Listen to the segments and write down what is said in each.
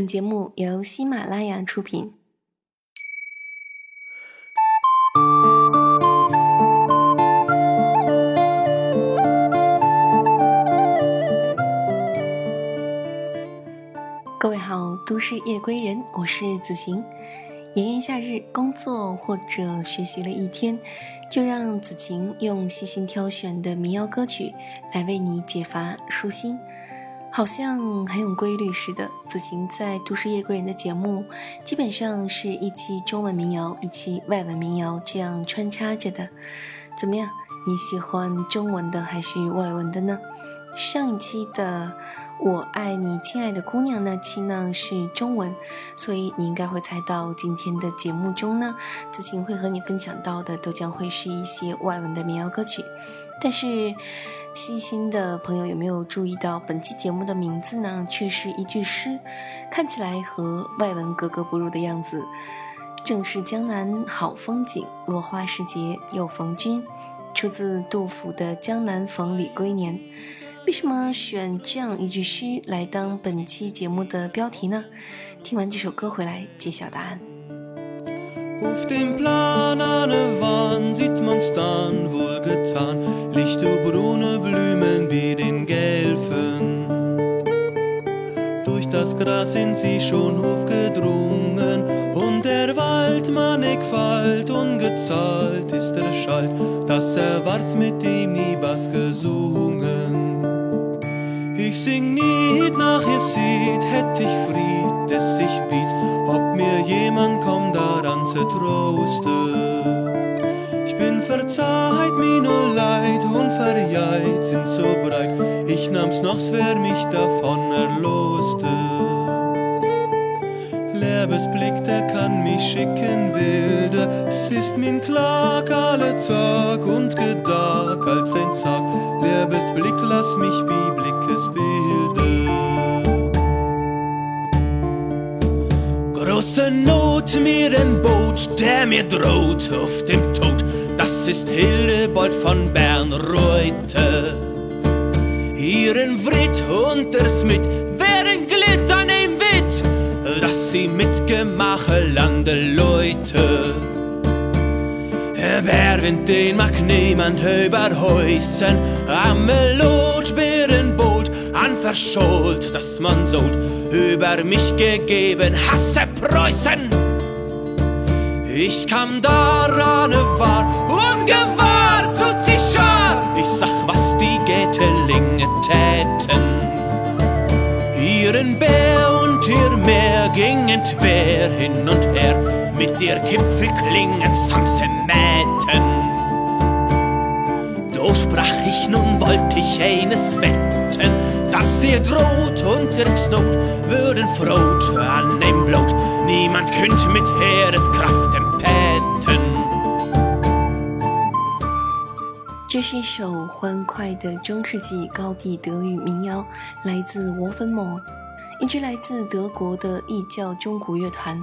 本节目由喜马拉雅出品。各位好，都市夜归人，我是子晴。炎炎夏日，工作或者学习了一天，就让子晴用细心挑选的民谣歌曲来为你解乏舒心。好像很有规律似的。子晴在《都市夜归人》的节目，基本上是一期中文民谣，一期外文民谣这样穿插着的。怎么样？你喜欢中文的还是外文的呢？上一期的《我爱你，亲爱的姑娘》那期呢是中文，所以你应该会猜到今天的节目中呢，子晴会和你分享到的都将会是一些外文的民谣歌曲，但是。细心的朋友有没有注意到，本期节目的名字呢？却是一句诗，看起来和外文格格不入的样子。正是江南好风景，落花时节又逢君。出自杜甫的《江南逢李龟年》。为什么选这样一句诗来当本期节目的标题呢？听完这首歌回来揭晓答案。Auf dem Plan an der Wand sieht man's dann wohl getan. Lichte brune Blumen wie den Gelfen. Durch das Gras sind sie schon aufgedrungen und der Wald mannigfalt ungezahlt ist der Schalt, das erwart mit ihm nie was gesungen. Ich sing nie nach ihr sieht, hätt ich Fried, des ich biet, ob mir jemand kommt daran zu trosten. Ich bin verzeiht, mir nur leid und verjagt sind so breit, ich nahm's noch, wer mich davon erloste. Liebesblick, der kann mich schicken wilde, es ist mein Klag alle Tag und Gedag als ein Zag. Liebesblick, lass mich wie Blickes bilden. Große Not mir im Boot, der mir droht auf dem Tod, das ist Hildebold von Bernreuther. Ihren Writ der Smith wären glitt an ihm Witt, dass sie mitgemache lande Leute. Berwind den mag niemand überhäusen, am Lotbeerenboot an verschollt, dass man sollt über mich gegeben hasse Preußen. Ich kam daran war und gewahr tut sich schar, ich sag, was die Gätelinge täten. Ihren Bär und ihr Meer gingen quer hin und her, mit ihr Kipfelklingen samt sie mähten. Da sprach ich, nun wollt ich eines wetten, dass ihr droht und ihr Knot würden Frot an dem Blut, niemand könnt mit Heereskraften päten. 这是一首欢快的中世纪高地德语民谣，来自沃芬莫，一支来自德国的异教中古乐团。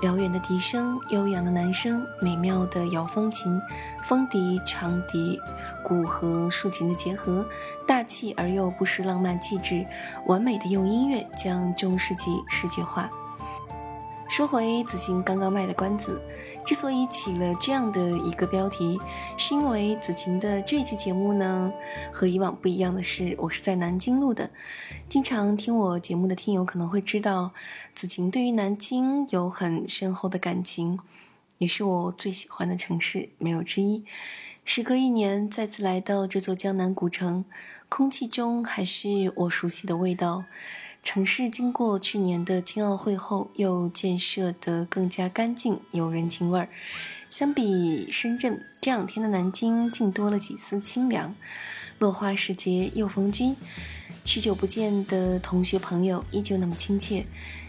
辽远的笛声，悠扬的男声，美妙的摇风琴，风笛、长笛、鼓和竖琴的结合，大气而又不失浪漫气质，完美的用音乐将中世纪视觉化。说回子欣刚刚卖的关子，之所以起了这样的一个标题，是因为子晴的这期节目呢，和以往不一样的是，我是在南京录的。经常听我节目的听友可能会知道，子晴对于南京有很深厚的感情，也是我最喜欢的城市，没有之一。时隔一年，再次来到这座江南古城，空气中还是我熟悉的味道。城市经过去年的青奥会后，又建设得更加干净，有人情味儿。相比深圳，这两天的南京竟多了几丝清凉。落花时节又逢君，许久不见的同学朋友依旧那么亲切，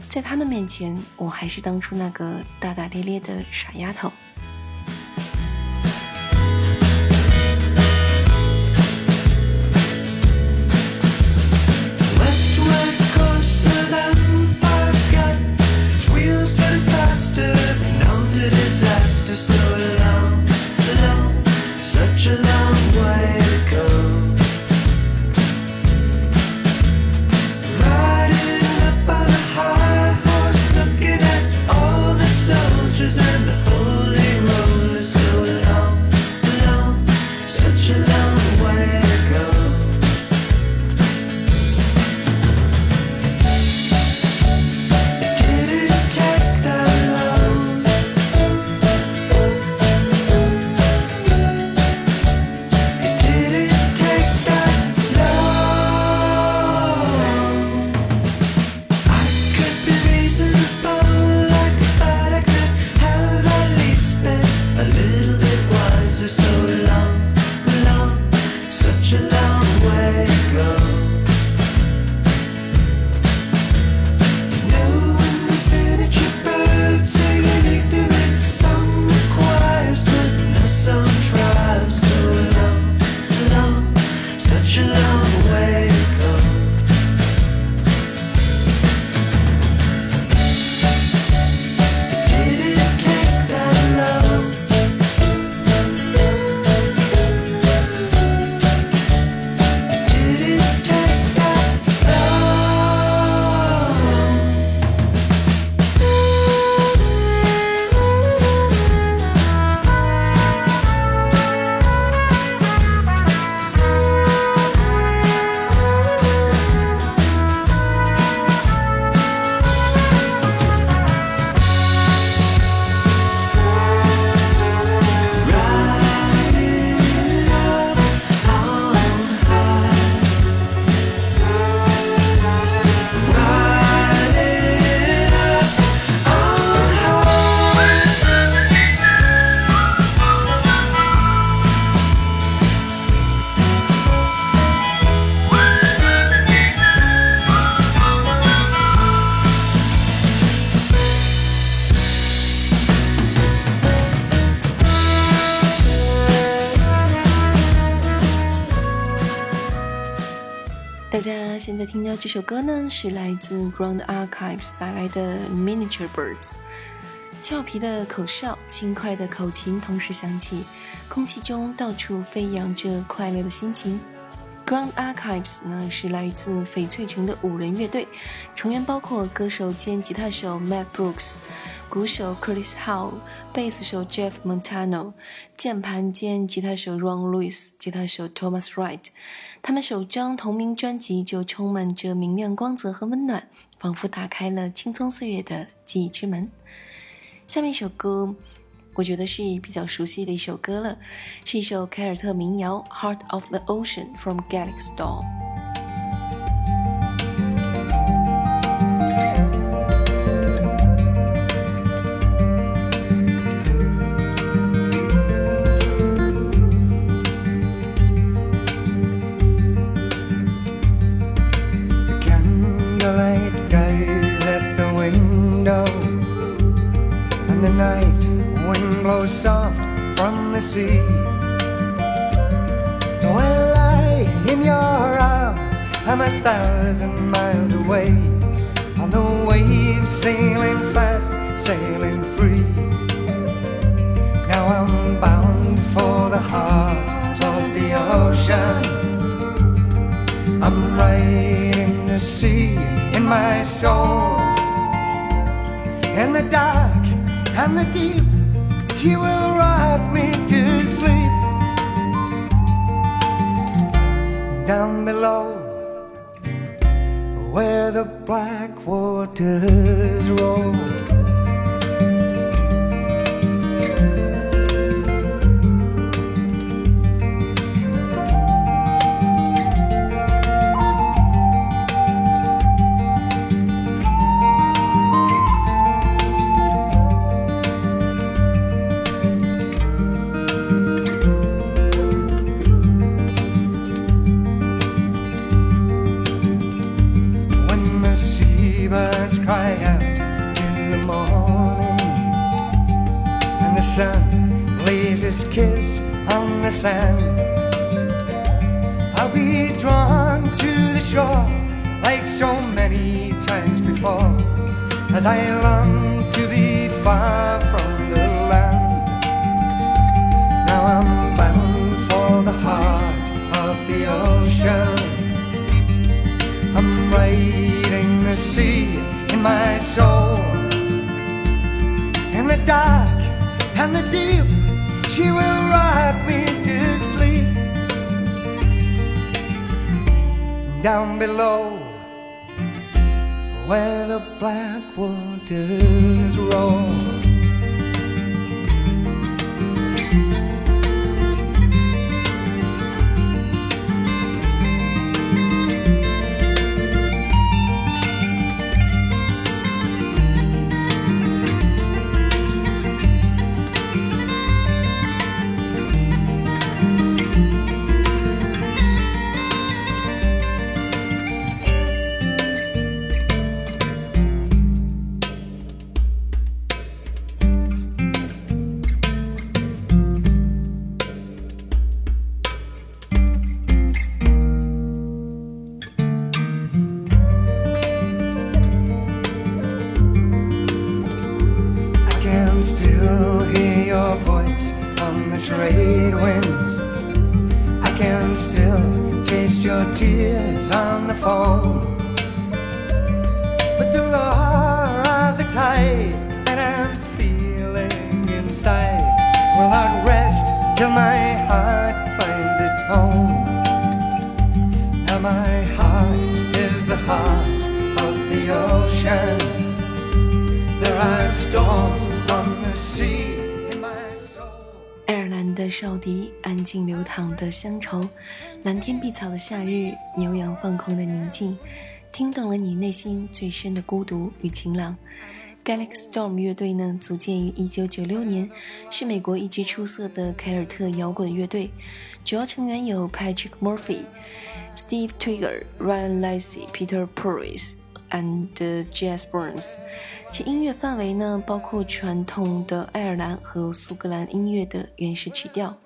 在他们面前，我还是当初那个大大咧咧的傻丫头。这首歌呢，是来自 Ground Archives 带来的 Miniature Birds。俏皮的口哨，轻快的口琴同时响起，空气中到处飞扬着快乐的心情。Ground Archives 呢是来自翡翠城的五人乐队，成员包括歌手兼吉他手 Matt Brooks、鼓手 Curtis Howe、贝斯手 Jeff Montano、键盘兼吉他手 Ron Lewis、吉他手 Thomas Wright。他们首张同名专辑就充满着明亮光泽和温暖，仿佛打开了青葱岁月的记忆之门。下面一首歌，我觉得是比较熟悉的一首歌了，是一首凯尔特民谣《Heart of the Ocean》from Galaxy Storm。sea. Though I in your arms, I'm a thousand miles away. On the waves, sailing fast, sailing free. Now I'm bound for the heart of the ocean. I'm riding the sea in my soul. In the dark and the deep, she will rock me to sleep. down below where the black waters roll. My soul. In the dark and the deep, she will rock me to sleep. down below where the black waters roll. 爱尔兰的少笛，安静流淌的乡愁，蓝天碧草的夏日，牛羊放空的宁静，听懂了你内心最深的孤独与晴朗。Galaxy Storm 乐队呢，组建于1996年，是美国一支出色的凯尔特摇滚乐队，主要成员有 Patrick Murphy、Steve Twigger、Ryan Lacey、Peter Purves。and Jazz Burns，其音乐范围呢包括传统的爱尔兰和苏格兰音乐的原始曲调。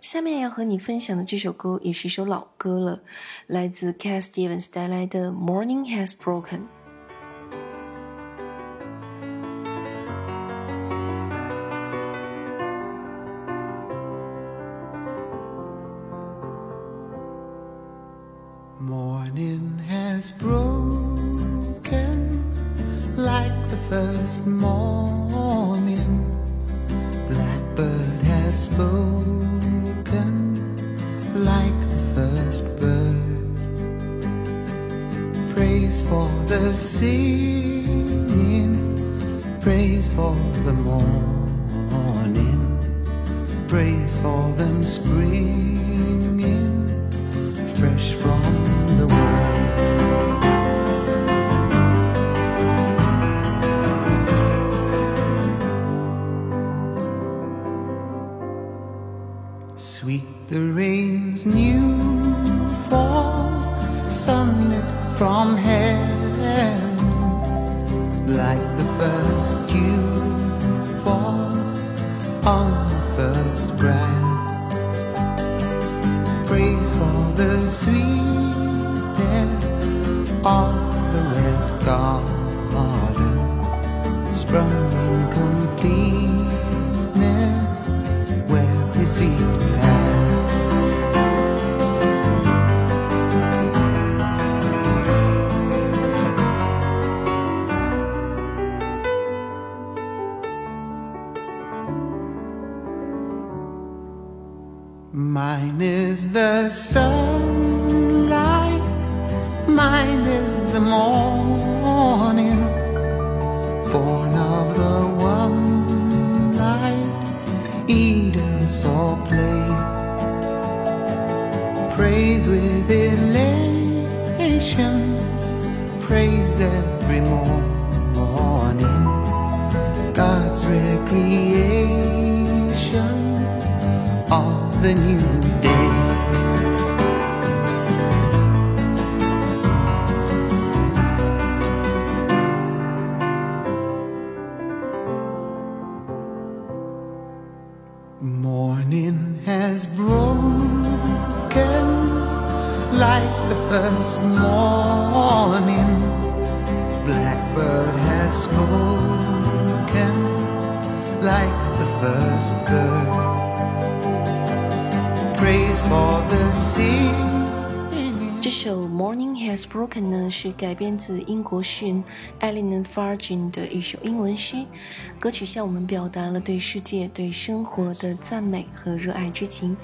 下面要和你分享的这首歌也是一首老歌了，来自 Cat Stevens 带来的《Morning Has Broken》。Morning has broken like the first morning. Blackbird has spoken like the first bird. Praise for the singing, praise for the morning, praise for them springing from heaven, like the first dew fall on the first grass. Praise for the sweetness of the red garden, sprung in born of the one light Eden saw play. Praise with elation, praise every morning, God's recreation of the new 这首《Morning Has Broken》呢，是改编自英国诗人 Eleanor Fargin 的一首英文诗。歌曲向我们表达了对世界、对生活的赞美和热爱之情，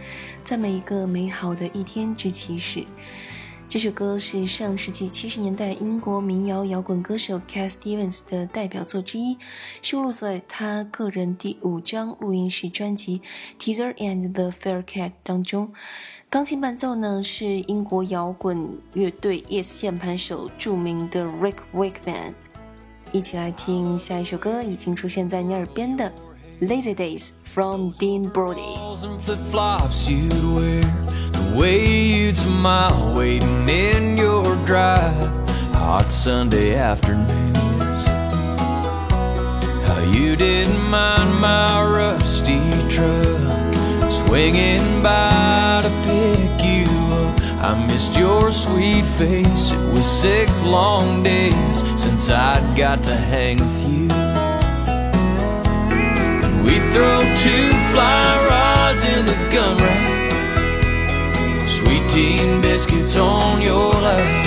赞美一个美好的一天之起始。这首歌是上世纪七十年代英国民谣摇滚歌手 Cat Stevens 的代表作之一，收录在他个人第五张录音室专辑《Teaser and the Fair Cat》当中。钢琴伴奏呢是英国摇滚乐队 Yes 键盘手著名的 Rick Wakeman。一起来听下一首歌，已经出现在你耳边的《Lazy Days》from Dean Brody。Way you'd smile waiting in your drive. Hot Sunday afternoons. How you didn't mind my rusty truck swinging by to pick you up. I missed your sweet face. It was six long days since I'd got to hang with you. We throw two fly rods in the gun rack. Sweet biscuits on your lap.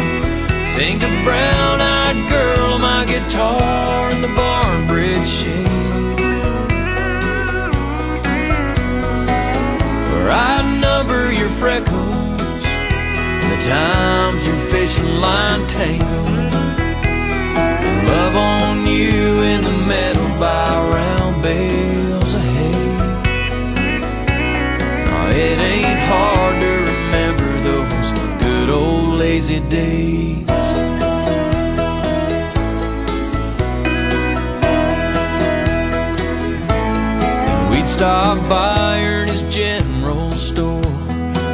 Sing to brown eyed girl on my guitar in the barn bridge shade. Where I number your freckles and the times your fishing line tangled. Lazy days. And we'd stop by Ernie's General Store,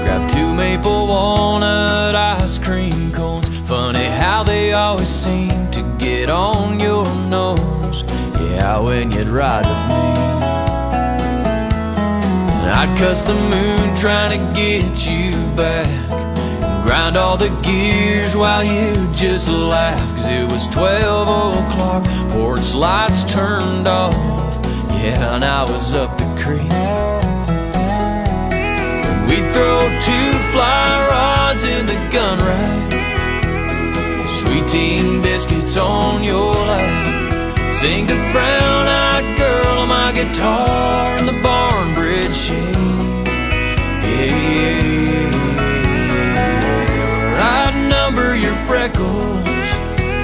grab two maple walnut ice cream cones. Funny how they always seem to get on your nose. Yeah, when you'd ride with me. I'd cuss the moon trying to get you back. Grind all the gears while you just laugh. Cause it was 12 o'clock, porch lights turned off. Yeah, and I was up the creek. We'd throw two fly rods in the gun rack. Sweet tea biscuits on your lap. Sing the brown eyed girl on my guitar in the barn bridge shade. Yeah, yeah. Freckles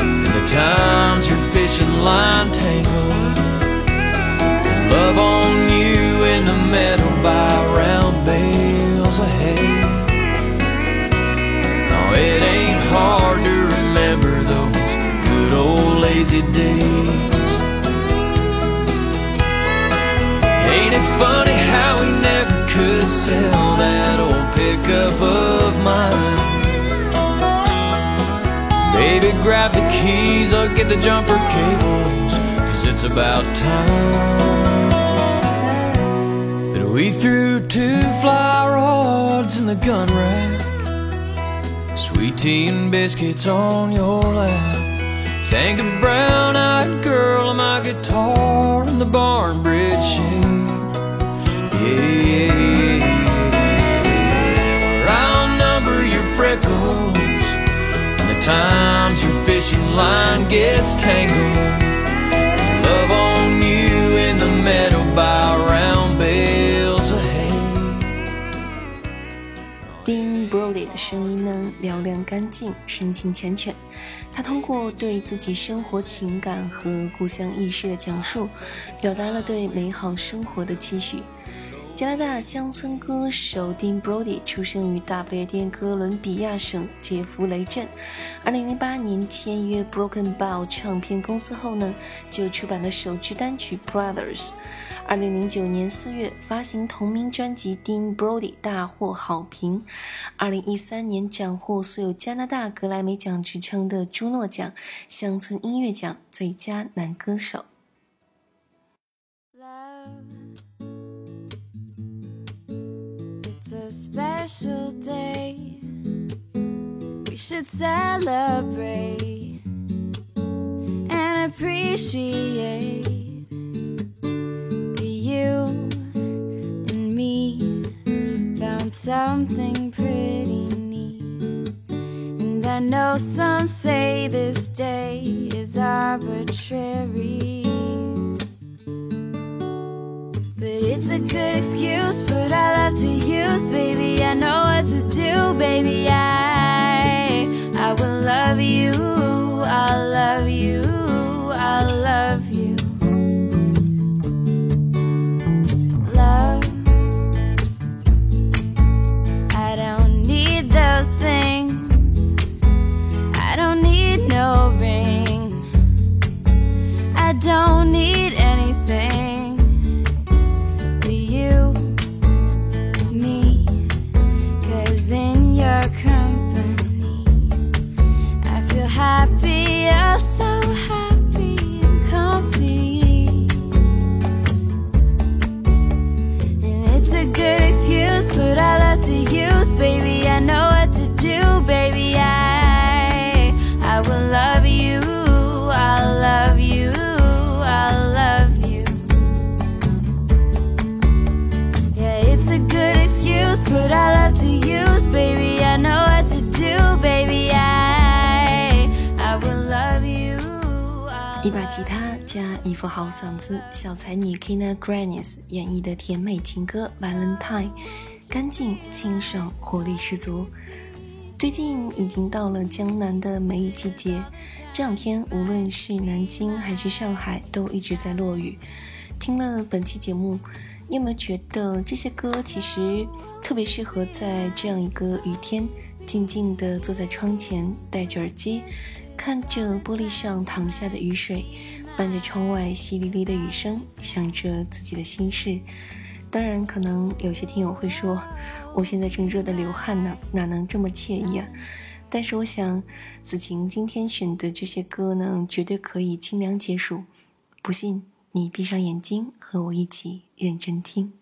and the times your fishing line tangled. And love on you in the meadow by round bales of hay. No, it ain't hard to remember those good old lazy days. Ain't it funny how we never could sell that old Grab the keys, I'll get the jumper cables, cause it's about time that we threw two fly rods in the gun rack. Sweet tea and biscuits on your lap. Sang a brown eyed girl on my guitar in the barn bridge shade. Yeah, where I'll number your freckles and the your fishing line gets tangled. Love on you in the meadow by round bales of hay. Dean Brody 的声音呢，嘹亮干净，深情缱绻。他通过对自己生活情感和故乡意识的讲述，表达了对美好生活的期许。加拿大乡村歌手 Dean Brody 出生于大不列颠哥伦比亚省杰弗雷镇。2008年签约 Broken Bow 唱片公司后呢，就出版了首支单曲 Brothers。2009年4月发行同名专辑 Dean Brody 大获好评。2013年斩获所有加拿大格莱美奖之称的朱诺奖乡村音乐奖最佳男歌手。Special day. We should celebrate and appreciate that you and me found something pretty neat. And I know some say this day is arbitrary. It's a good excuse, but I love to use, baby. I know what to do, baby. I I will love you, I'll love you, Grannis 演绎的甜美情歌《Valentine》，干净清爽，活力十足。最近已经到了江南的梅雨季节，这两天无论是南京还是上海，都一直在落雨。听了本期节目，你有没有觉得这些歌其实特别适合在这样一个雨天，静静地坐在窗前，戴着耳机，看着玻璃上淌下的雨水，伴着窗外淅沥沥的雨声，想着自己的心事。当然，可能有些听友会说，我现在正热得流汗呢，哪能这么惬意啊？但是我想，子晴今天选的这些歌呢，绝对可以清凉解暑。不信，你闭上眼睛，和我一起认真听。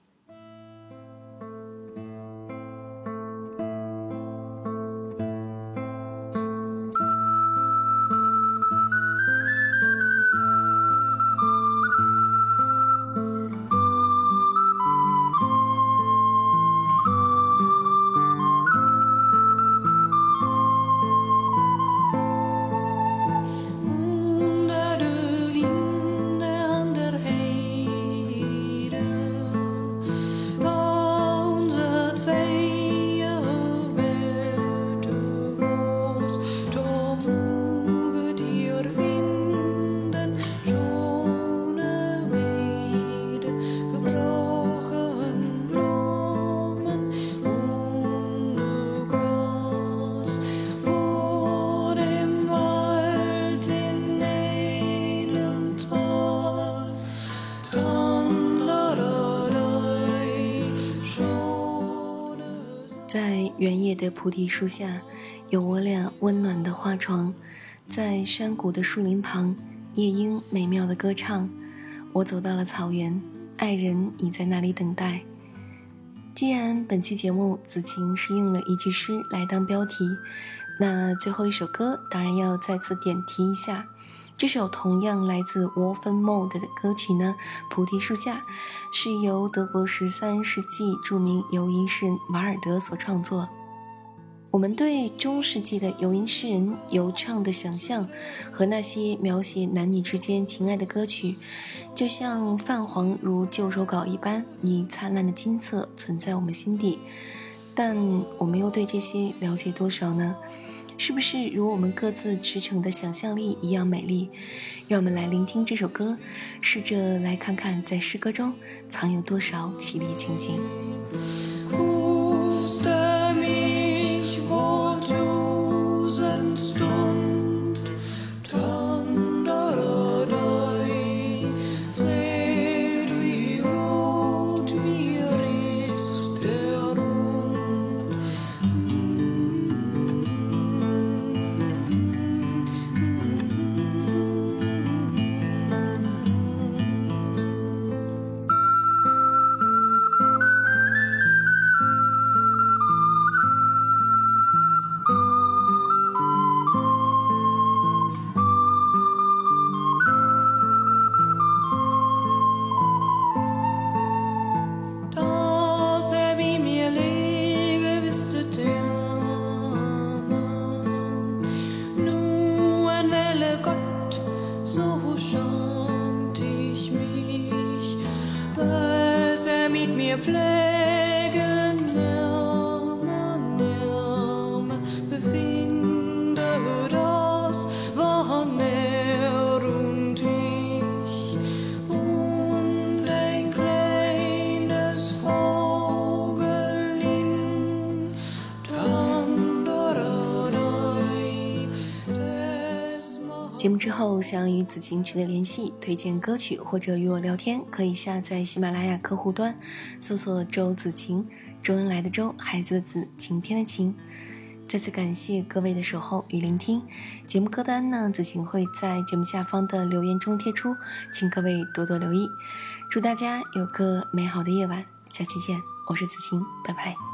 原野的菩提树下，有我俩温暖的花床，在山谷的树林旁，夜莺美妙的歌唱。我走到了草原，爱人已在那里等待。既然本期节目子晴是用了一句诗来当标题，那最后一首歌当然要再次点题一下。这首同样来自 Wolfenmode 的歌曲呢，《菩提树下》，是由德国十三世纪著名游吟诗人瓦尔德所创作。我们对中世纪的游吟诗人游唱的想象，和那些描写男女之间情爱的歌曲，就像泛黄如旧手稿一般，以灿烂的金色存在我们心底。但我们又对这些了解多少呢？是不是如我们各自驰骋的想象力一样美丽？让我们来聆听这首歌，试着来看看在诗歌中藏有多少绮丽情景。后，想与子晴取得联系，推荐歌曲或者与我聊天，可以下载喜马拉雅客户端，搜索“周子晴”，周恩来的周，孩子的子，晴天的晴。再次感谢各位的守候与聆听。节目歌单呢，子晴会在节目下方的留言中贴出，请各位多多留意。祝大家有个美好的夜晚，下期见，我是子晴，拜拜。